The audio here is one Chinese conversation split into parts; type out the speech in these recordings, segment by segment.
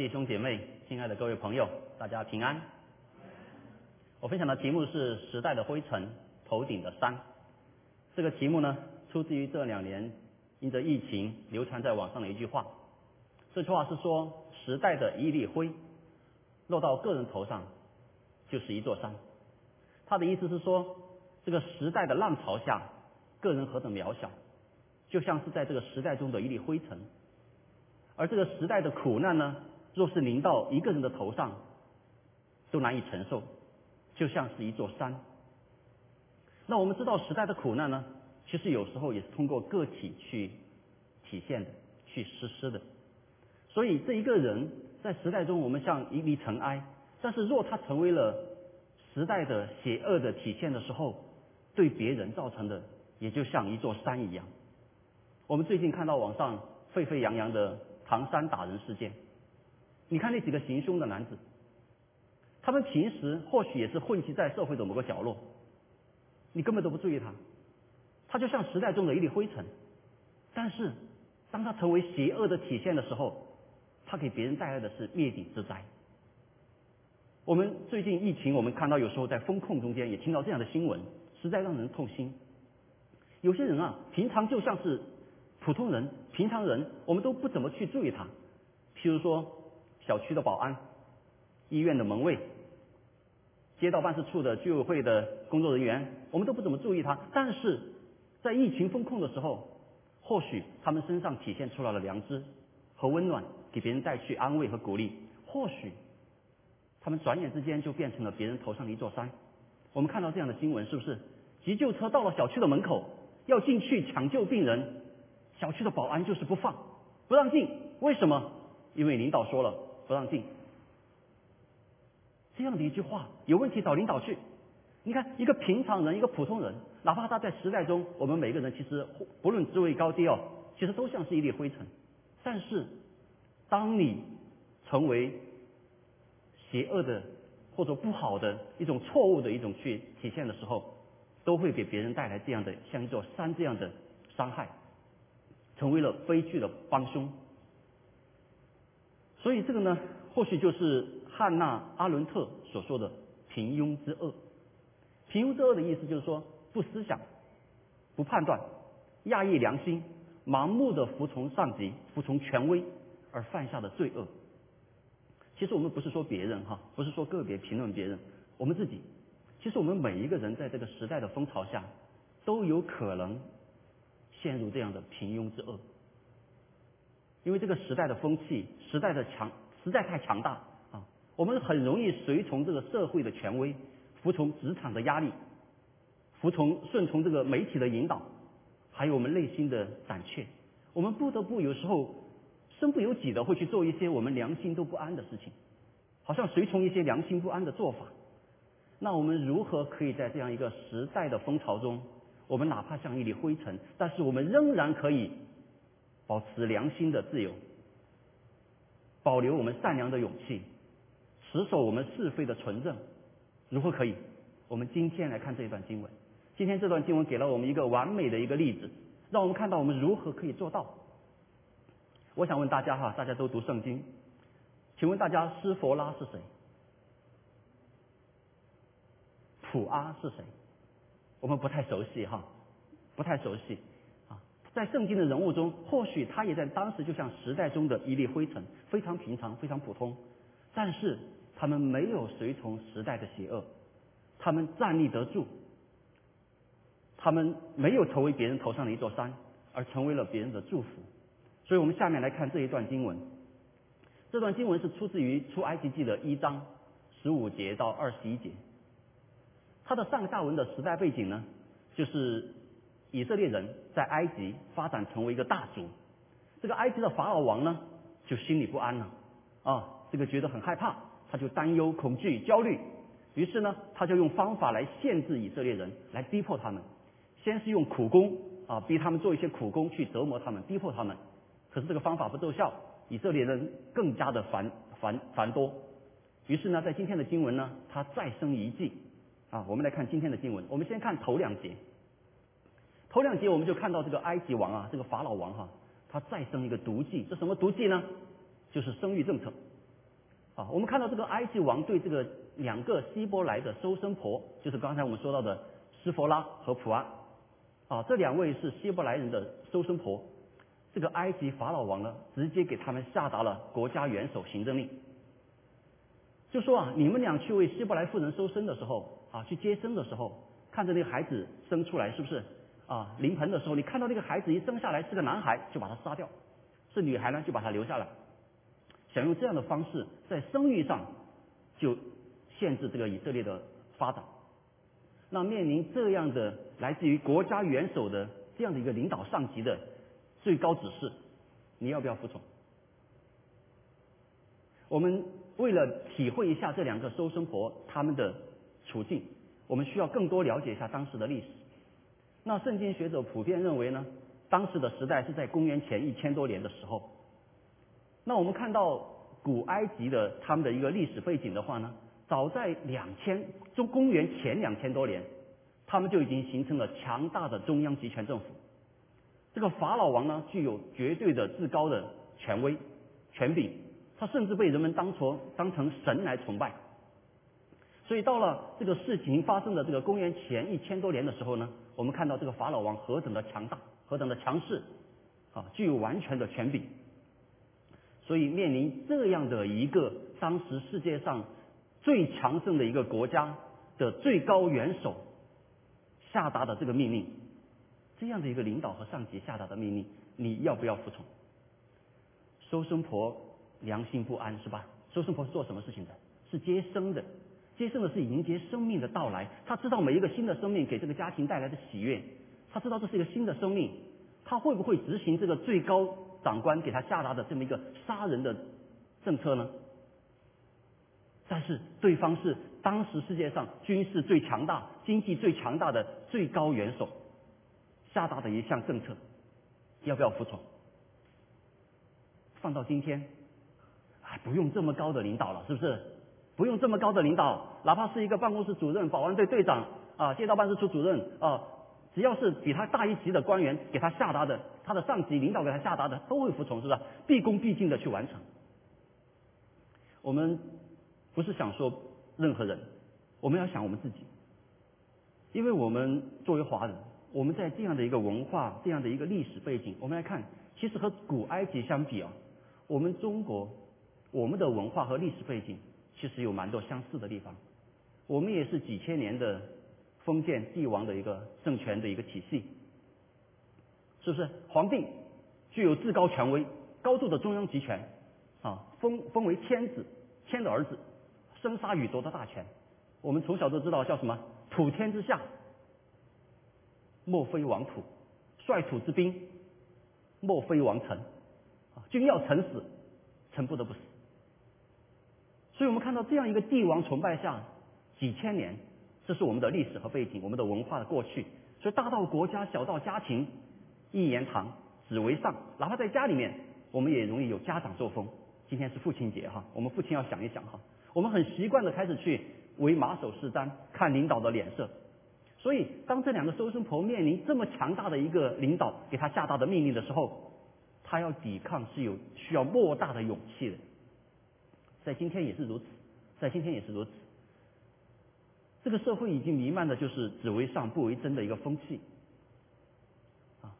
弟兄姐妹，亲爱的各位朋友，大家平安。我分享的题目是“时代的灰尘，头顶的山”。这个题目呢，出自于这两年因着疫情流传在网上的一句话。这句话是说：“时代的一粒灰，落到个人头上，就是一座山。”他的意思是说，这个时代的浪潮下，个人何等渺小，就像是在这个时代中的一粒灰尘。而这个时代的苦难呢，若是临到一个人的头上，都难以承受，就像是一座山。那我们知道时代的苦难呢，其实有时候也是通过个体去体现的，去实施的。所以这一个人在时代中，我们像一粒尘埃，但是若他成为了时代的邪恶的体现的时候，对别人造成的也就像一座山一样。我们最近看到网上沸沸扬扬的。唐山打人事件，你看那几个行凶的男子，他们平时或许也是混迹在社会的某个角落，你根本都不注意他，他就像时代中的一粒灰尘。但是，当他成为邪恶的体现的时候，他给别人带来的是灭顶之灾。我们最近疫情，我们看到有时候在风控中间也听到这样的新闻，实在让人痛心。有些人啊，平常就像是。普通人、平常人，我们都不怎么去注意他。譬如说，小区的保安、医院的门卫、街道办事处的居委会的工作人员，我们都不怎么注意他。但是在疫情封控的时候，或许他们身上体现出来了良知和温暖，给别人带去安慰和鼓励。或许他们转眼之间就变成了别人头上的一座山。我们看到这样的新闻，是不是？急救车到了小区的门口，要进去抢救病人。小区的保安就是不放，不让进。为什么？因为领导说了不让进。这样的一句话，有问题找领导去。你看，一个平常人，一个普通人，哪怕他在时代中，我们每个人其实不论职位高低哦，其实都像是一粒灰尘。但是，当你成为邪恶的或者不好的一种错误的一种去体现的时候，都会给别人带来这样的像一座山这样的伤害。成为了悲剧的帮凶，所以这个呢，或许就是汉娜·阿伦特所说的“平庸之恶”。平庸之恶的意思就是说，不思想、不判断、压抑良心、盲目的服从上级、服从权威而犯下的罪恶。其实我们不是说别人哈，不是说个别评论别人，我们自己，其实我们每一个人在这个时代的风潮下，都有可能。陷入这样的平庸之恶，因为这个时代的风气，时代的强实在太强大啊！我们很容易随从这个社会的权威，服从职场的压力，服从顺从这个媒体的引导，还有我们内心的胆怯，我们不得不有时候身不由己的会去做一些我们良心都不安的事情，好像随从一些良心不安的做法。那我们如何可以在这样一个时代的风潮中？我们哪怕像一粒灰尘，但是我们仍然可以保持良心的自由，保留我们善良的勇气，持守我们是非的纯正。如何可以？我们今天来看这一段经文。今天这段经文给了我们一个完美的一个例子，让我们看到我们如何可以做到。我想问大家哈，大家都读圣经，请问大家施佛拉是谁？普阿是谁？我们不太熟悉哈，不太熟悉。在圣经的人物中，或许他也在当时就像时代中的一粒灰尘，非常平常，非常普通。但是他们没有随从时代的邪恶，他们站立得住，他们没有成为别人头上的一座山，而成为了别人的祝福。所以我们下面来看这一段经文。这段经文是出自于出埃及记的一章十五节到二十一节。它的上下文的时代背景呢，就是以色列人在埃及发展成为一个大族，这个埃及的法老王呢，就心里不安了，啊，这个觉得很害怕，他就担忧、恐惧、焦虑，于是呢，他就用方法来限制以色列人，来逼迫他们，先是用苦工啊，逼他们做一些苦工去折磨他们、逼迫他们，可是这个方法不奏效，以色列人更加的繁繁繁多，于是呢，在今天的经文呢，他再生一计。啊，我们来看今天的经文。我们先看头两节。头两节我们就看到这个埃及王啊，这个法老王哈，他再生一个毒计。这什么毒计呢？就是生育政策。啊，我们看到这个埃及王对这个两个希伯来的收生婆，就是刚才我们说到的施佛拉和普安，啊，这两位是希伯来人的收生婆。这个埃及法老王呢，直接给他们下达了国家元首行政令，就说啊，你们俩去为希伯来妇人收生的时候，啊，去接生的时候，看着那个孩子生出来，是不是？啊，临盆的时候，你看到那个孩子一生下来是个男孩，就把他杀掉；是女孩呢，就把他留下来。想用这样的方式在生育上就限制这个以色列的发展。那面临这样的来自于国家元首的这样的一个领导上级的。最高指示，你要不要服从？我们为了体会一下这两个收生婆他们的处境，我们需要更多了解一下当时的历史。那圣经学者普遍认为呢，当时的时代是在公元前一千多年的时候。那我们看到古埃及的他们的一个历史背景的话呢，早在两千中公元前两千多年，他们就已经形成了强大的中央集权政府。这个法老王呢，具有绝对的至高的权威、权柄，他甚至被人们当成当成神来崇拜。所以到了这个事情发生的这个公元前一千多年的时候呢，我们看到这个法老王何等的强大，何等的强势，啊，具有完全的权柄。所以面临这样的一个当时世界上最强盛的一个国家的最高元首下达的这个命令。这样的一个领导和上级下达的命令，你要不要服从？收生婆良心不安是吧？收生婆是做什么事情的？是接生的，接生的是迎接生命的到来。他知道每一个新的生命给这个家庭带来的喜悦，他知道这是一个新的生命，他会不会执行这个最高长官给他下达的这么一个杀人的政策呢？但是对方是当时世界上军事最强大、经济最强大的最高元首。下达的一项政策，要不要服从？放到今天，还不用这么高的领导了，是不是？不用这么高的领导，哪怕是一个办公室主任、保安队队长啊、街道办事处主任啊，只要是比他大一级的官员给他下达的，他的上级领导给他下达的，都会服从，是不是？毕恭毕敬的去完成。我们不是想说任何人，我们要想我们自己，因为我们作为华人。我们在这样的一个文化、这样的一个历史背景，我们来看，其实和古埃及相比啊，我们中国我们的文化和历史背景其实有蛮多相似的地方。我们也是几千年的封建帝王的一个政权的一个体系，是不是？皇帝具有至高权威、高度的中央集权啊，封封为天子，天的儿子，生杀予夺的大权。我们从小都知道叫什么“普天之下”。莫非王土，率土之滨；莫非王臣，啊，君要臣死，臣不得不死。所以我们看到这样一个帝王崇拜下几千年，这是我们的历史和背景，我们的文化的过去。所以大到国家，小到家庭，一言堂，只为上。哪怕在家里面，我们也容易有家长作风。今天是父亲节哈，我们父亲要想一想哈，我们很习惯的开始去为马首是瞻，看领导的脸色。所以，当这两个收生婆面临这么强大的一个领导给他下达的命令的时候，他要抵抗是有需要莫大的勇气的。在今天也是如此，在今天也是如此。这个社会已经弥漫的就是只为上不为真的一个风气。啊，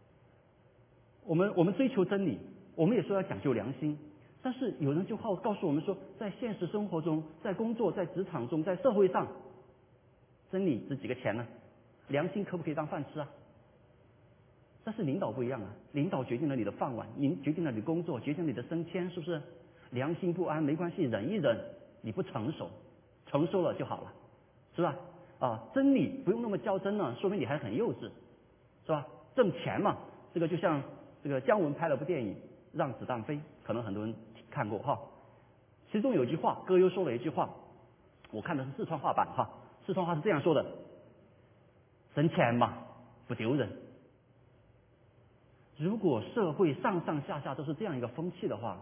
我们我们追求真理，我们也说要讲究良心，但是有人就好告诉我们说，在现实生活中，在工作、在职场中、在社会上，真理值几个钱呢？良心可不可以当饭吃啊？但是领导不一样啊，领导决定了你的饭碗，您决定了你工作，决定了你的升迁，是不是？良心不安没关系，忍一忍，你不成熟，成熟了就好了，是吧？啊，真理不用那么较真了，说明你还很幼稚，是吧？挣钱嘛，这个就像这个姜文拍了部电影《让子弹飞》，可能很多人看过哈。其中有句话，歌优说了一句话，我看的是四川话版哈，四川话是这样说的。挣钱嘛，不丢人。如果社会上上下下都是这样一个风气的话，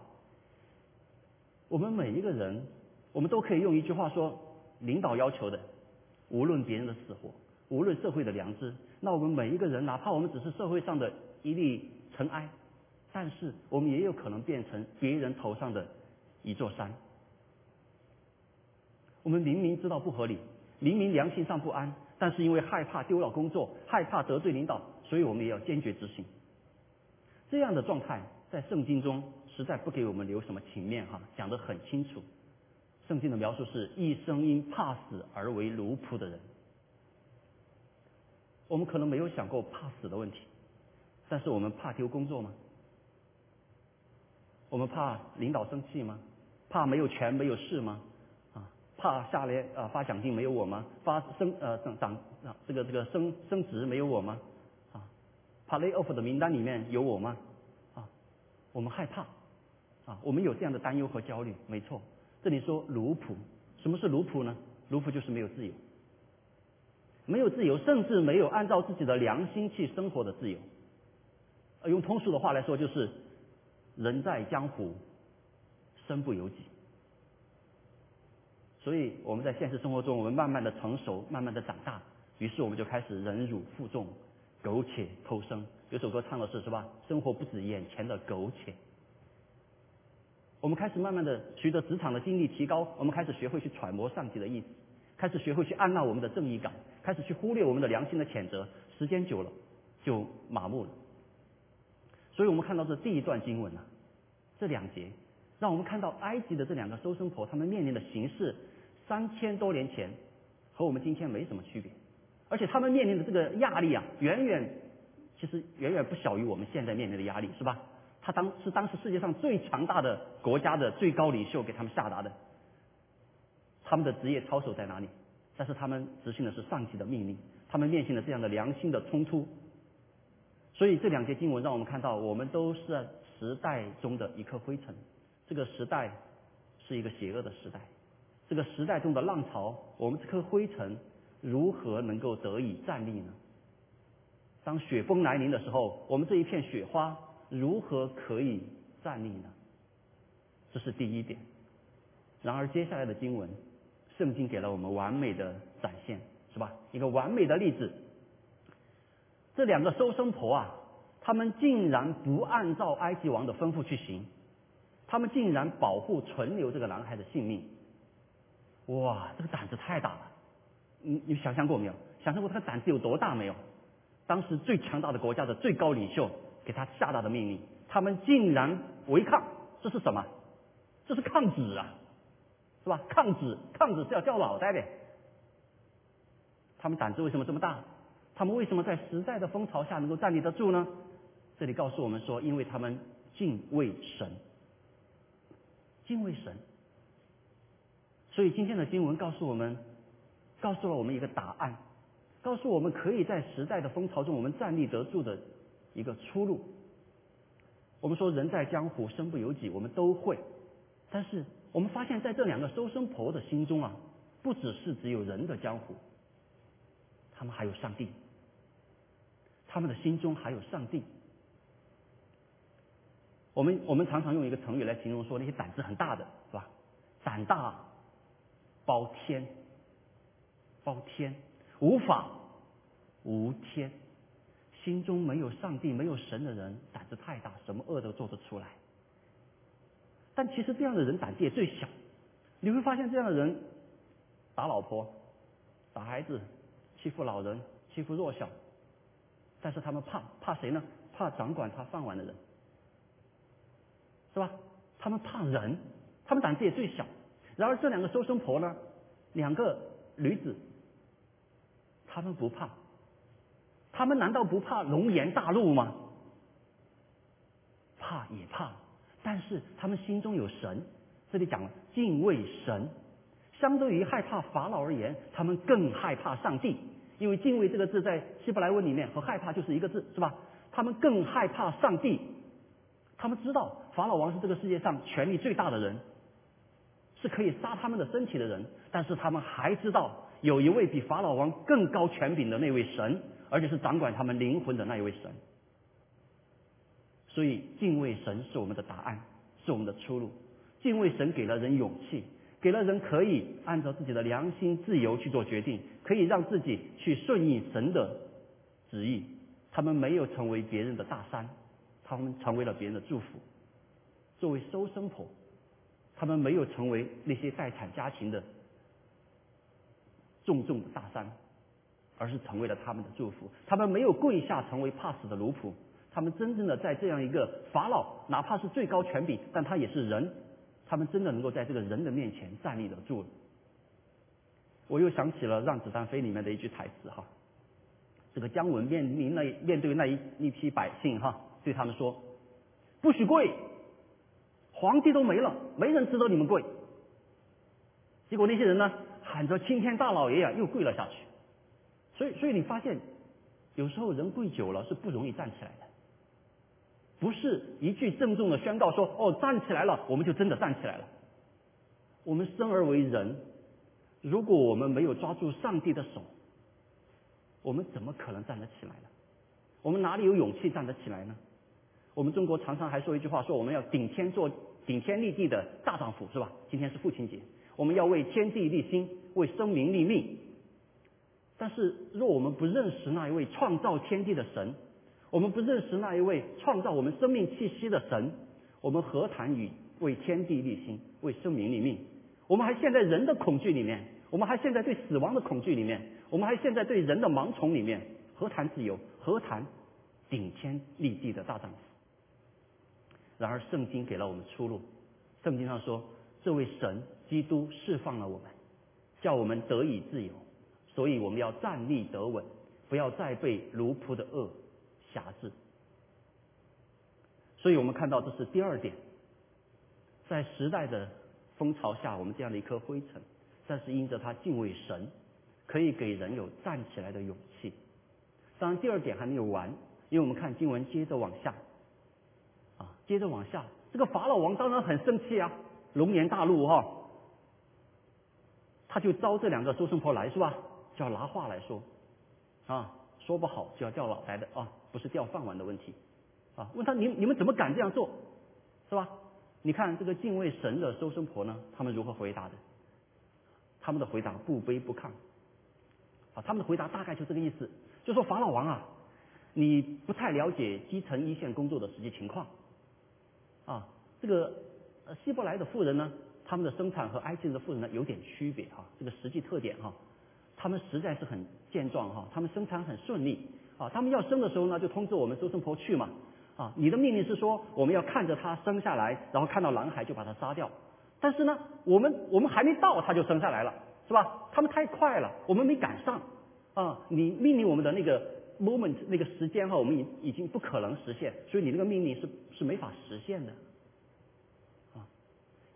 我们每一个人，我们都可以用一句话说：领导要求的，无论别人的死活，无论社会的良知，那我们每一个人，哪怕我们只是社会上的一粒尘埃，但是我们也有可能变成别人头上的一座山。我们明明知道不合理，明明良心上不安，但是因为害怕丢了工作，害怕得罪领导，所以我们也要坚决执行。这样的状态在圣经中实在不给我们留什么情面哈，讲得很清楚。圣经的描述是一生因怕死而为奴仆的人。我们可能没有想过怕死的问题，但是我们怕丢工作吗？我们怕领导生气吗？怕没有权没有势吗？啊，怕下来啊发奖金没有我吗？发升呃涨涨啊这个这个升升职没有我吗？啊，怕 lay off 的名单里面有我吗？我们害怕啊，我们有这样的担忧和焦虑，没错。这里说奴仆，什么是奴仆呢？奴仆就是没有自由，没有自由，甚至没有按照自己的良心去生活的自由。用通俗的话来说，就是人在江湖，身不由己。所以我们在现实生活中，我们慢慢的成熟，慢慢的长大，于是我们就开始忍辱负重，苟且偷生。有首歌唱的是是吧？生活不止眼前的苟且。我们开始慢慢的随着职场的经历提高，我们开始学会去揣摩上级的意思，开始学会去按捺我们的正义感，开始去忽略我们的良心的谴责。时间久了，就麻木了。所以我们看到这第一段经文啊，这两节，让我们看到埃及的这两个收生婆，他们面临的形势，三千多年前和我们今天没什么区别，而且他们面临的这个压力啊，远远，其实远远不小于我们现在面临的压力，是吧？他当是当时世界上最强大的国家的最高领袖给他们下达的，他们的职业操守在哪里？但是他们执行的是上级的命令，他们面临了这样的良心的冲突。所以这两节经文让我们看到，我们都是时代中的一颗灰尘。这个时代是一个邪恶的时代，这个时代中的浪潮，我们这颗灰尘如何能够得以站立呢？当雪崩来临的时候，我们这一片雪花。如何可以站立呢？这是第一点。然而接下来的经文，圣经给了我们完美的展现，是吧？一个完美的例子。这两个收生婆啊，他们竟然不按照埃及王的吩咐去行，他们竟然保护存留这个男孩的性命。哇，这个胆子太大了！你你想象过没有？想象过他的胆子有多大没有？当时最强大的国家的最高领袖。给他下达的命令，他们竟然违抗，这是什么？这是抗旨啊，是吧？抗旨，抗旨是要掉脑袋的。他们胆子为什么这么大？他们为什么在时代的风潮下能够站立得住呢？这里告诉我们说，因为他们敬畏神，敬畏神。所以今天的经文告诉我们，告诉了我们一个答案，告诉我们可以在时代的风潮中我们站立得住的。一个出路。我们说人在江湖身不由己，我们都会。但是我们发现，在这两个收生婆的心中啊，不只是只有人的江湖，他们还有上帝。他们的心中还有上帝。我们我们常常用一个成语来形容说那些胆子很大的，是吧？胆大包天，包天，无法无天。心中没有上帝、没有神的人，胆子太大，什么恶都做得出来。但其实这样的人胆子也最小。你会发现，这样的人打老婆、打孩子、欺负老人、欺负弱小，但是他们怕怕谁呢？怕掌管他饭碗的人，是吧？他们怕人，他们胆子也最小。然而这两个收生婆呢，两个女子，他们不怕。他们难道不怕龙颜大怒吗？怕也怕，但是他们心中有神。这里讲了敬畏神，相对于害怕法老而言，他们更害怕上帝。因为敬畏这个字在希伯来文里面和害怕就是一个字，是吧？他们更害怕上帝。他们知道法老王是这个世界上权力最大的人，是可以杀他们的身体的人，但是他们还知道有一位比法老王更高权柄的那位神。而且是掌管他们灵魂的那一位神，所以敬畏神是我们的答案，是我们的出路。敬畏神给了人勇气，给了人可以按照自己的良心自由去做决定，可以让自己去顺应神的旨意。他们没有成为别人的大山，他们成为了别人的祝福。作为收生婆，他们没有成为那些待产家庭的重重的大山，而是成为了他们的祝福。他们没有跪下成为怕死的奴仆，他们真正的在这样一个法老，哪怕是最高权柄，但他也是人，他们真的能够在这个人的面前站立得住。我又想起了《让子弹飞》里面的一句台词哈，这个姜文面临那面对那一一批百姓哈，对他们说：“不许跪，皇帝都没了，没人值得你们跪。”结果那些人呢，喊着青天大老爷呀，又跪了下去。所以，所以你发现，有时候人跪久了是不容易站起来的。不是一句郑重的宣告说“哦，站起来了”，我们就真的站起来了。我们生而为人，如果我们没有抓住上帝的手，我们怎么可能站得起来呢？我们哪里有勇气站得起来呢？我们中国常常还说一句话，说我们要顶天做顶天立地的大丈夫，是吧？今天是父亲节。我们要为天地立心，为生民立命。但是，若我们不认识那一位创造天地的神，我们不认识那一位创造我们生命气息的神，我们何谈与为天地立心、为生民立命？我们还陷在人的恐惧里面，我们还陷在对死亡的恐惧里面，我们还陷在对人的盲从里面，何谈自由？何谈顶天立地的大丈夫？然而，圣经给了我们出路。圣经上说，这位神。基督释放了我们，叫我们得以自由，所以我们要站立得稳，不要再被奴仆的恶辖制。所以我们看到这是第二点，在时代的风潮下，我们这样的一颗灰尘，但是因着他敬畏神，可以给人有站起来的勇气。当然，第二点还没有完，因为我们看经文接着往下，啊，接着往下，这个法老王当然很生气啊，龙颜大怒哈。他就招这两个收生婆来是吧？就要拿话来说，啊，说不好就要掉脑袋的啊，不是掉饭碗的问题，啊，问他你你们怎么敢这样做，是吧？你看这个敬畏神的收生婆呢，他们如何回答的？他们的回答不卑不亢，啊，他们的回答大概就这个意思，就说法老王啊，你不太了解基层一线工作的实际情况，啊，这个希伯来的富人呢？他们的生产和埃及人的富人呢有点区别哈，这个实际特点哈，他们实在是很健壮哈，他们生产很顺利啊，他们要生的时候呢就通知我们周生婆去嘛啊，你的命令是说我们要看着他生下来，然后看到男孩就把他杀掉，但是呢我们我们还没到他就生下来了是吧？他们太快了，我们没赶上啊，你命令我们的那个 moment 那个时间哈，我们已已经不可能实现，所以你那个命令是是没法实现的。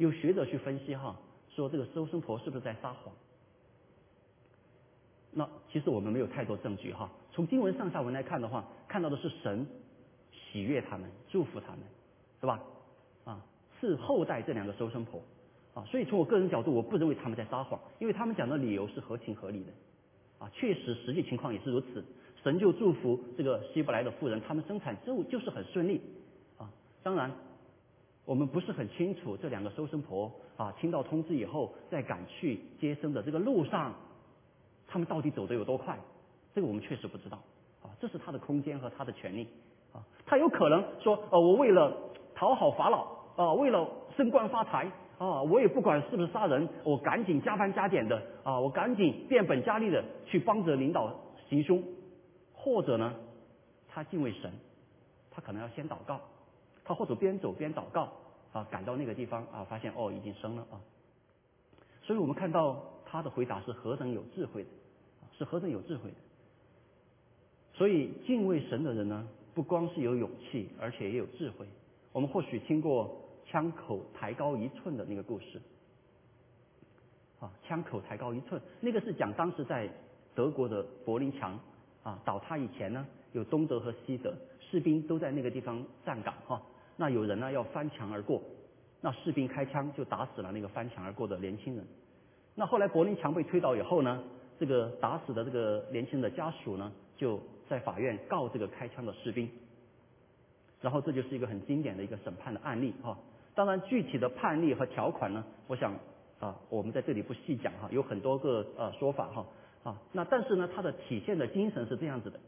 有学者去分析哈，说这个收生婆是不是在撒谎？那其实我们没有太多证据哈。从经文上下文来看的话，看到的是神喜悦他们，祝福他们，是吧？啊，是后代这两个收生婆啊。所以从我个人角度，我不认为他们在撒谎，因为他们讲的理由是合情合理的啊。确实，实际情况也是如此。神就祝福这个希伯来的妇人，他们生产就就是很顺利啊。当然。我们不是很清楚这两个收生婆啊，听到通知以后，在赶去接生的这个路上，他们到底走得有多快？这个我们确实不知道啊。这是他的空间和他的权利啊。他有可能说，呃，我为了讨好法老啊，为了升官发财啊，我也不管是不是杀人，我赶紧加班加点的啊，我赶紧变本加厉的去帮着领导行凶，或者呢，他敬畏神，他可能要先祷告。他或者边走边祷告啊，赶到那个地方啊，发现哦已经生了啊，所以我们看到他的回答是何等有智慧的，是何等有智慧的。所以敬畏神的人呢，不光是有勇气，而且也有智慧。我们或许听过枪口抬高一寸的那个故事，啊，枪口抬高一寸，那个是讲当时在德国的柏林墙啊倒塌以前呢，有东德和西德士兵都在那个地方站岗哈。那有人呢要翻墙而过，那士兵开枪就打死了那个翻墙而过的年轻人。那后来柏林墙被推倒以后呢，这个打死的这个年轻人的家属呢，就在法院告这个开枪的士兵。然后这就是一个很经典的一个审判的案例哈。当然具体的判例和条款呢，我想啊我们在这里不细讲哈，有很多个呃说法哈啊。那但是呢，它的体现的精神是这样子的。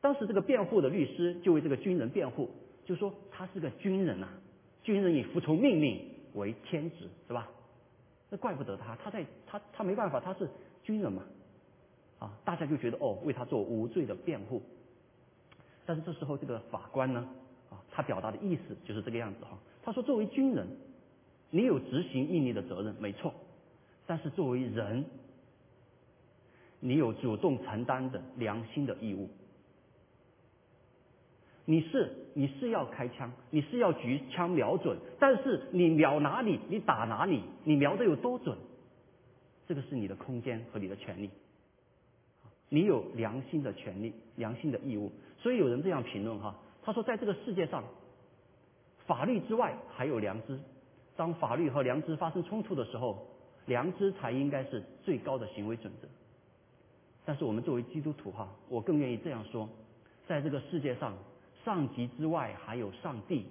当时这个辩护的律师就为这个军人辩护。就说他是个军人呐，军人以服从命令为天职，是吧？那怪不得他，他在他他没办法，他是军人嘛，啊，大家就觉得哦，为他做无罪的辩护。但是这时候这个法官呢，啊，他表达的意思就是这个样子哈。他说，作为军人，你有执行命令的责任，没错。但是作为人，你有主动承担的良心的义务。你是你是要开枪，你是要举枪瞄准，但是你瞄哪里，你打哪里，你瞄的有多准，这个是你的空间和你的权利。你有良心的权利，良心的义务。所以有人这样评论哈，他说，在这个世界上，法律之外还有良知。当法律和良知发生冲突的时候，良知才应该是最高的行为准则。但是我们作为基督徒哈，我更愿意这样说，在这个世界上。上级之外还有上帝，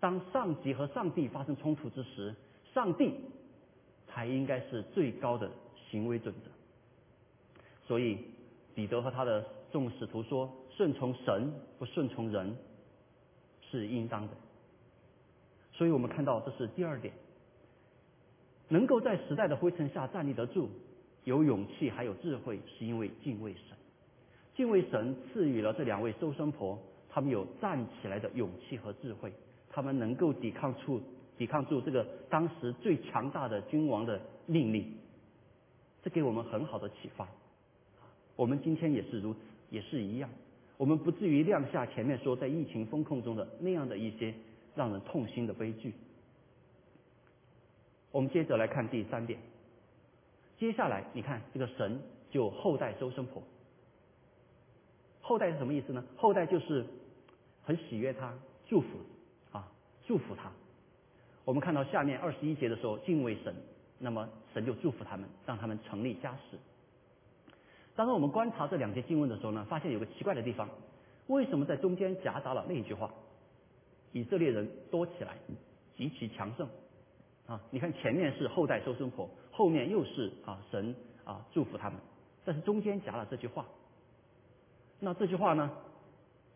当上级和上帝发生冲突之时，上帝才应该是最高的行为准则。所以彼得和他的众使徒说：“顺从神不顺从人是应当的。”所以我们看到这是第二点，能够在时代的灰尘下站立得住，有勇气还有智慧，是因为敬畏神。敬畏神赐予了这两位收生婆。他们有站起来的勇气和智慧，他们能够抵抗住抵抗住这个当时最强大的君王的命令，这给我们很好的启发。我们今天也是如此，也是一样，我们不至于亮下前面说在疫情风控中的那样的一些让人痛心的悲剧。我们接着来看第三点，接下来你看这个神就后代收生婆，后代是什么意思呢？后代就是。很喜悦他，祝福啊，祝福他。我们看到下面二十一节的时候，敬畏神，那么神就祝福他们，让他们成立家室。当然，我们观察这两节经文的时候呢，发现有个奇怪的地方，为什么在中间夹杂了那一句话？以色列人多起来，极其强盛啊！你看前面是后代收生婆，后面又是啊神啊祝福他们，但是中间夹了这句话。那这句话呢？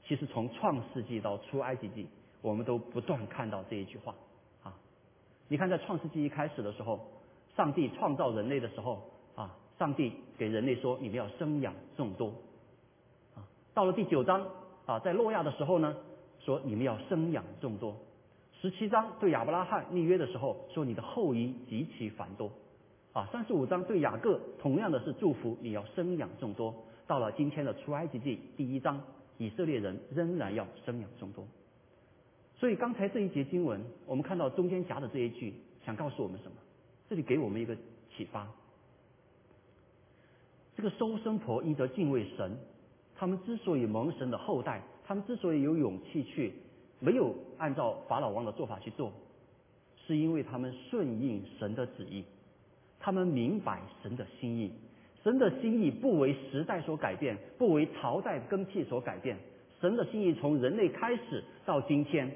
其实从创世纪到出埃及记，我们都不断看到这一句话啊。你看，在创世纪一开始的时候，上帝创造人类的时候啊，上帝给人类说：“你们要生养众多。”啊，到了第九章啊，在诺亚的时候呢，说：“你们要生养众多。”十七章对亚伯拉罕立约的时候说：“你的后裔极其繁多。”啊，三十五章对雅各同样的是祝福你要生养众多。到了今天的出埃及记第一章。以色列人仍然要生养众多，所以刚才这一节经文，我们看到中间夹的这一句，想告诉我们什么？这里给我们一个启发：这个收生婆应得敬畏神，他们之所以蒙神的后代，他们之所以有勇气去没有按照法老王的做法去做，是因为他们顺应神的旨意，他们明白神的心意。神的心意不为时代所改变，不为朝代更替所改变。神的心意从人类开始到今天，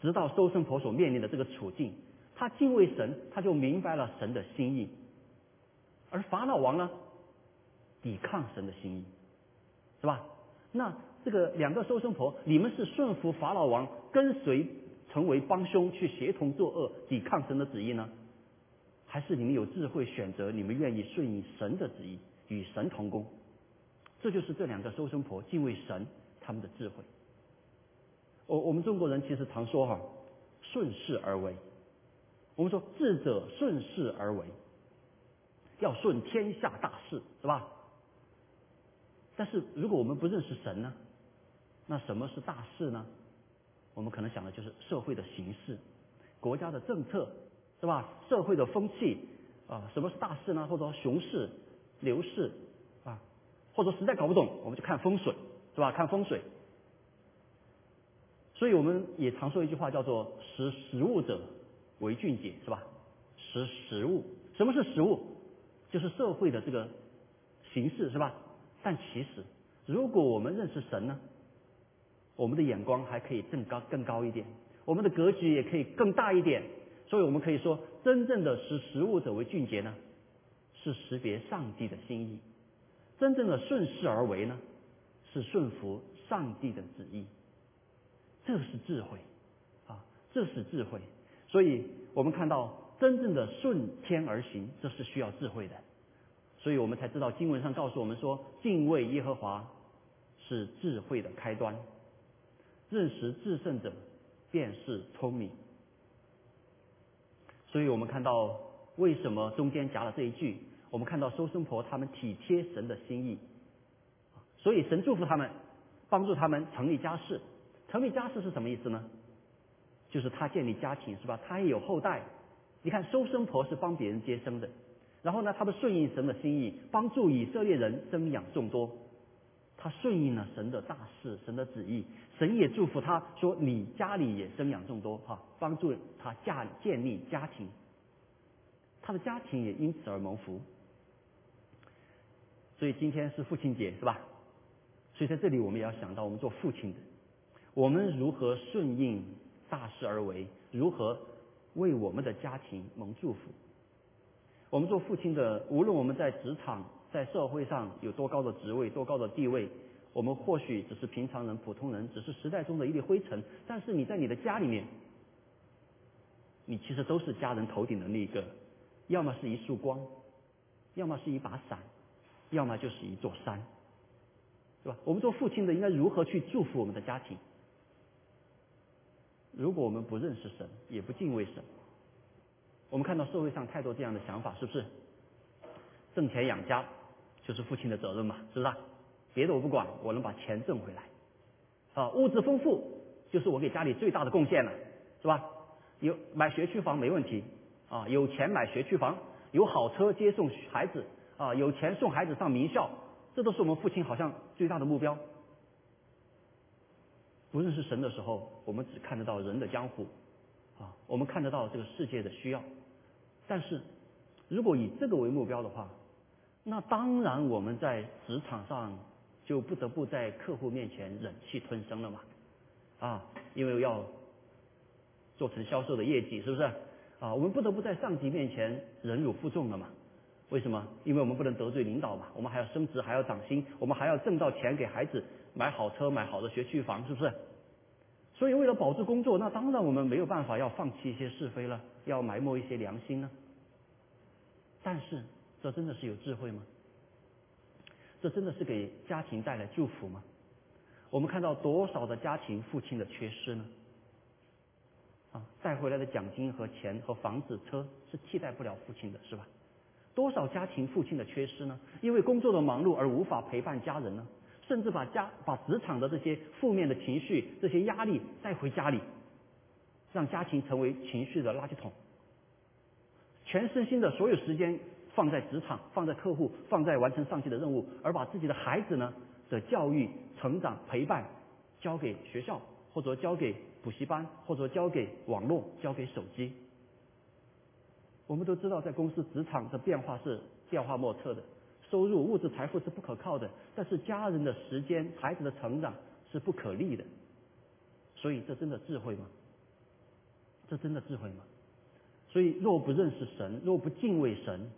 直到收生婆所面临的这个处境，他敬畏神，他就明白了神的心意。而法老王呢，抵抗神的心意，是吧？那这个两个收生婆，你们是顺服法老王，跟随成为帮凶，去协同作恶，抵抗神的旨意呢？还是你们有智慧选择，你们愿意顺应神的旨意，与神同工，这就是这两个收生婆敬畏神他们的智慧。我我们中国人其实常说哈，顺势而为。我们说智者顺势而为，要顺天下大势，是吧？但是如果我们不认识神呢，那什么是大势呢？我们可能想的就是社会的形势，国家的政策。是吧？社会的风气啊，什么是大势呢？或者说熊市、牛市啊，或者实在搞不懂，我们就看风水，是吧？看风水。所以我们也常说一句话，叫做“识时务者为俊杰”，是吧？识时务，什么是时务？就是社会的这个形势，是吧？但其实，如果我们认识神呢，我们的眼光还可以更高、更高一点，我们的格局也可以更大一点。所以我们可以说，真正的识时务者为俊杰呢，是识别上帝的心意；真正的顺势而为呢，是顺服上帝的旨意。这是智慧啊，这是智慧。所以我们看到，真正的顺天而行，这是需要智慧的。所以我们才知道经文上告诉我们说，敬畏耶和华是智慧的开端，认识至圣者便是聪明。所以我们看到为什么中间夹了这一句，我们看到收生婆他们体贴神的心意，所以神祝福他们，帮助他们成立家室。成立家室是什么意思呢？就是他建立家庭是吧？他也有后代。你看收生婆是帮别人接生的。然后呢，他们顺应神的心意，帮助以色列人生养众多。他顺应了神的大事，神的旨意。神也祝福他说：“你家里也生养众多，哈，帮助他家建立家庭。他的家庭也因此而蒙福。所以今天是父亲节，是吧？所以在这里我们也要想到，我们做父亲的，我们如何顺应大事而为，如何为我们的家庭蒙祝福。我们做父亲的，无论我们在职场、在社会上有多高的职位、多高的地位，我们或许只是平常人、普通人，只是时代中的一粒灰尘。但是你在你的家里面，你其实都是家人头顶的那个，要么是一束光，要么是一把伞，要么就是一座山，对吧？我们做父亲的应该如何去祝福我们的家庭？如果我们不认识神，也不敬畏神。我们看到社会上太多这样的想法，是不是？挣钱养家就是父亲的责任嘛，是不是？别的我不管，我能把钱挣回来。啊，物质丰富就是我给家里最大的贡献了，是吧？有买学区房没问题，啊，有钱买学区房，有好车接送孩子，啊，有钱送孩子上名校，这都是我们父亲好像最大的目标。不认识神的时候，我们只看得到人的江湖，啊，我们看得到这个世界的需要。但是，如果以这个为目标的话，那当然我们在职场上就不得不在客户面前忍气吞声了嘛，啊，因为要做成销售的业绩，是不是？啊，我们不得不在上级面前忍辱负重了嘛？为什么？因为我们不能得罪领导嘛，我们还要升职，还要涨薪，我们还要挣到钱给孩子买好车、买好的学区房，是不是？所以为了保住工作，那当然我们没有办法要放弃一些是非了，要埋没一些良心呢。但是，这真的是有智慧吗？这真的是给家庭带来祝福吗？我们看到多少的家庭父亲的缺失呢？啊，带回来的奖金和钱和房子车是替代不了父亲的，是吧？多少家庭父亲的缺失呢？因为工作的忙碌而无法陪伴家人呢？甚至把家把职场的这些负面的情绪、这些压力带回家里，让家庭成为情绪的垃圾桶。全身心的所有时间放在职场，放在客户，放在完成上级的任务，而把自己的孩子呢的教育、成长、陪伴交给学校，或者交给补习班，或者交给网络，交给手机。我们都知道，在公司职场的变化是变化莫测的，收入、物质财富是不可靠的，但是家人的时间、孩子的成长是不可逆的。所以，这真的智慧吗？这真的智慧吗？所以，若不认识神，若不敬畏神，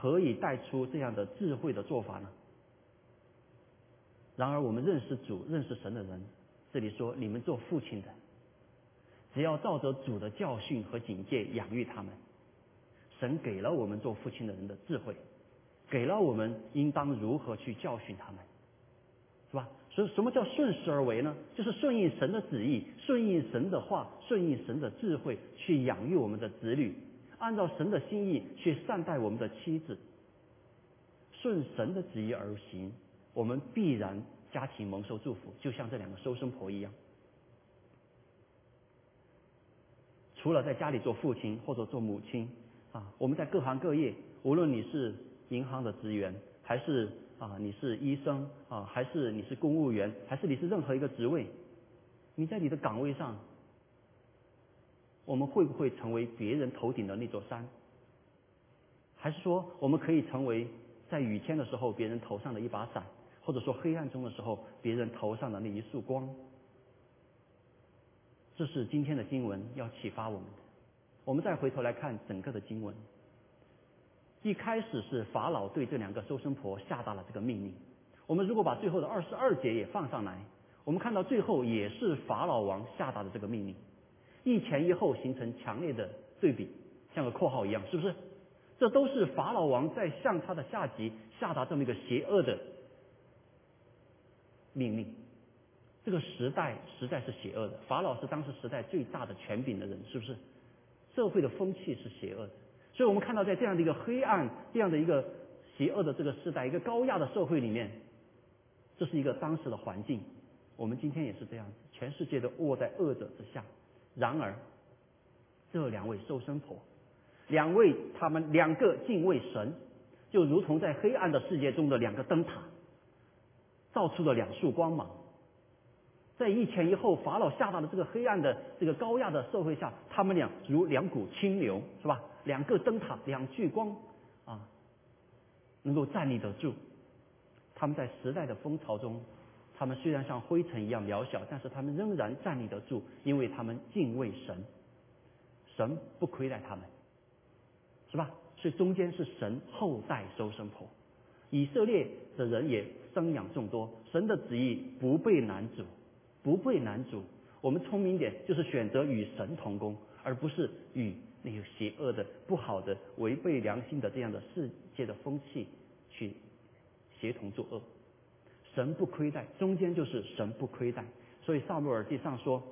何以带出这样的智慧的做法呢？然而，我们认识主、认识神的人，这里说，你们做父亲的，只要照着主的教训和警戒养育他们，神给了我们做父亲的人的智慧，给了我们应当如何去教训他们，是吧？所以，什么叫顺势而为呢？就是顺应神的旨意，顺应神的话，顺应神的智慧，去养育我们的子女，按照神的心意去善待我们的妻子，顺神的旨意而行，我们必然家庭蒙受祝福，就像这两个收生婆一样。除了在家里做父亲或者做母亲啊，我们在各行各业，无论你是银行的职员还是。啊，你是医生啊，还是你是公务员，还是你是任何一个职位？你在你的岗位上，我们会不会成为别人头顶的那座山？还是说，我们可以成为在雨天的时候别人头上的一把伞，或者说黑暗中的时候别人头上的那一束光？这是今天的经文要启发我们的。我们再回头来看整个的经文。一开始是法老对这两个收生婆下达了这个命令。我们如果把最后的二十二节也放上来，我们看到最后也是法老王下达的这个命令，一前一后形成强烈的对比，像个括号一样，是不是？这都是法老王在向他的下级下达这么一个邪恶的命令。这个时代实在是邪恶的，法老是当时时代最大的权柄的人，是不是？社会的风气是邪恶的，所以我们看到在这样的一个黑暗、这样的一个邪恶的这个时代、一个高压的社会里面，这是一个当时的环境。我们今天也是这样，全世界都握在恶者之下。然而，这两位收生婆，两位他们两个敬畏神，就如同在黑暗的世界中的两个灯塔，照出了两束光芒。在一前一后，法老下达的这个黑暗的这个高压的社会下，他们俩如两股清流，是吧？两个灯塔，两聚光，啊，能够站立得住。他们在时代的风潮中。他们虽然像灰尘一样渺小，但是他们仍然站立得住，因为他们敬畏神，神不亏待他们，是吧？所以中间是神后代收生婆，以色列的人也生养众多，神的旨意不被难阻，不被难阻。我们聪明点，就是选择与神同工，而不是与那些邪恶的、不好的、违背良心的这样的世界的风气去协同作恶。神不亏待，中间就是神不亏待。所以萨母尔记上说，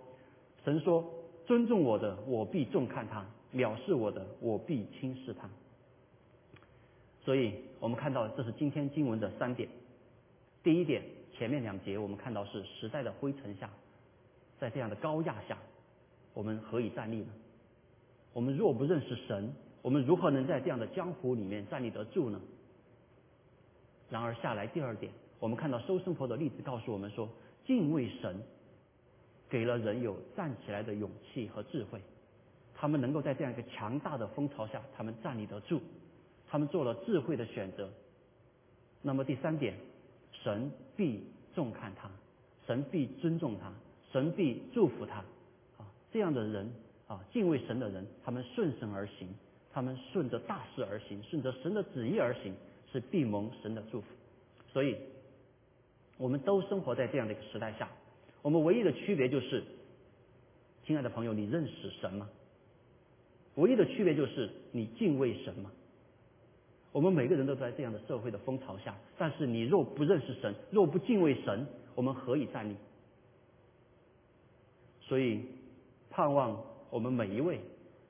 神说：“尊重我的，我必重看他；藐视我的，我必轻视他。”所以我们看到，这是今天经文的三点。第一点，前面两节我们看到是时代的灰尘下，在这样的高压下，我们何以站立呢？我们若不认识神，我们如何能在这样的江湖里面站立得住呢？然而下来第二点。我们看到收生婆的例子，告诉我们说，敬畏神，给了人有站起来的勇气和智慧。他们能够在这样一个强大的风潮下，他们站立得住，他们做了智慧的选择。那么第三点，神必重看他，神必尊重他，神必祝福他。啊，这样的人啊，敬畏神的人，他们顺神而行，他们顺着大势而行，顺着神的旨意而行，是必蒙神的祝福。所以。我们都生活在这样的一个时代下，我们唯一的区别就是，亲爱的朋友，你认识神吗？唯一的区别就是你敬畏神吗？我们每个人都在这样的社会的风潮下，但是你若不认识神，若不敬畏神，我们何以站立？所以，盼望我们每一位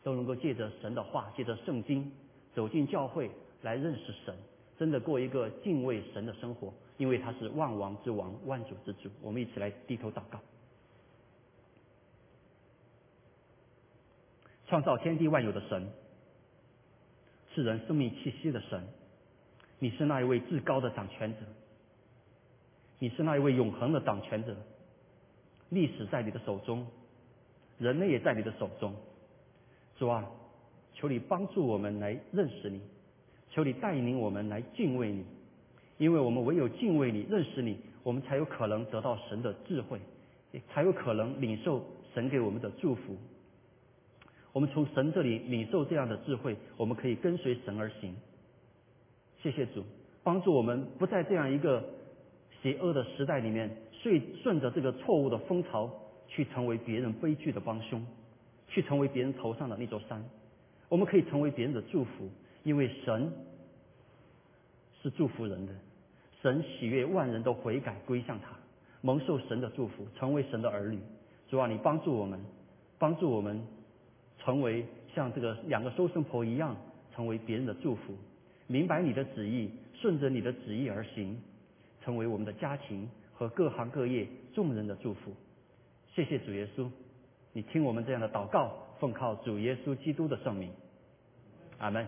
都能够借着神的话，借着圣经，走进教会来认识神，真的过一个敬畏神的生活。因为他是万王之王，万主之主。我们一起来低头祷告。创造天地万有的神，赐人生命气息的神，你是那一位至高的掌权者，你是那一位永恒的掌权者。历史在你的手中，人类也在你的手中。主啊，求你帮助我们来认识你，求你带领我们来敬畏你。因为我们唯有敬畏你、认识你，我们才有可能得到神的智慧，才有可能领受神给我们的祝福。我们从神这里领受这样的智慧，我们可以跟随神而行。谢谢主，帮助我们不在这样一个邪恶的时代里面，顺顺着这个错误的风潮去成为别人悲剧的帮凶，去成为别人头上的那座山。我们可以成为别人的祝福，因为神是祝福人的。神喜悦万人都悔改归向他，蒙受神的祝福，成为神的儿女。主啊，你帮助我们，帮助我们成为像这个两个收生婆一样，成为别人的祝福。明白你的旨意，顺着你的旨意而行，成为我们的家庭和各行各业众人的祝福。谢谢主耶稣，你听我们这样的祷告，奉靠主耶稣基督的圣名，阿门。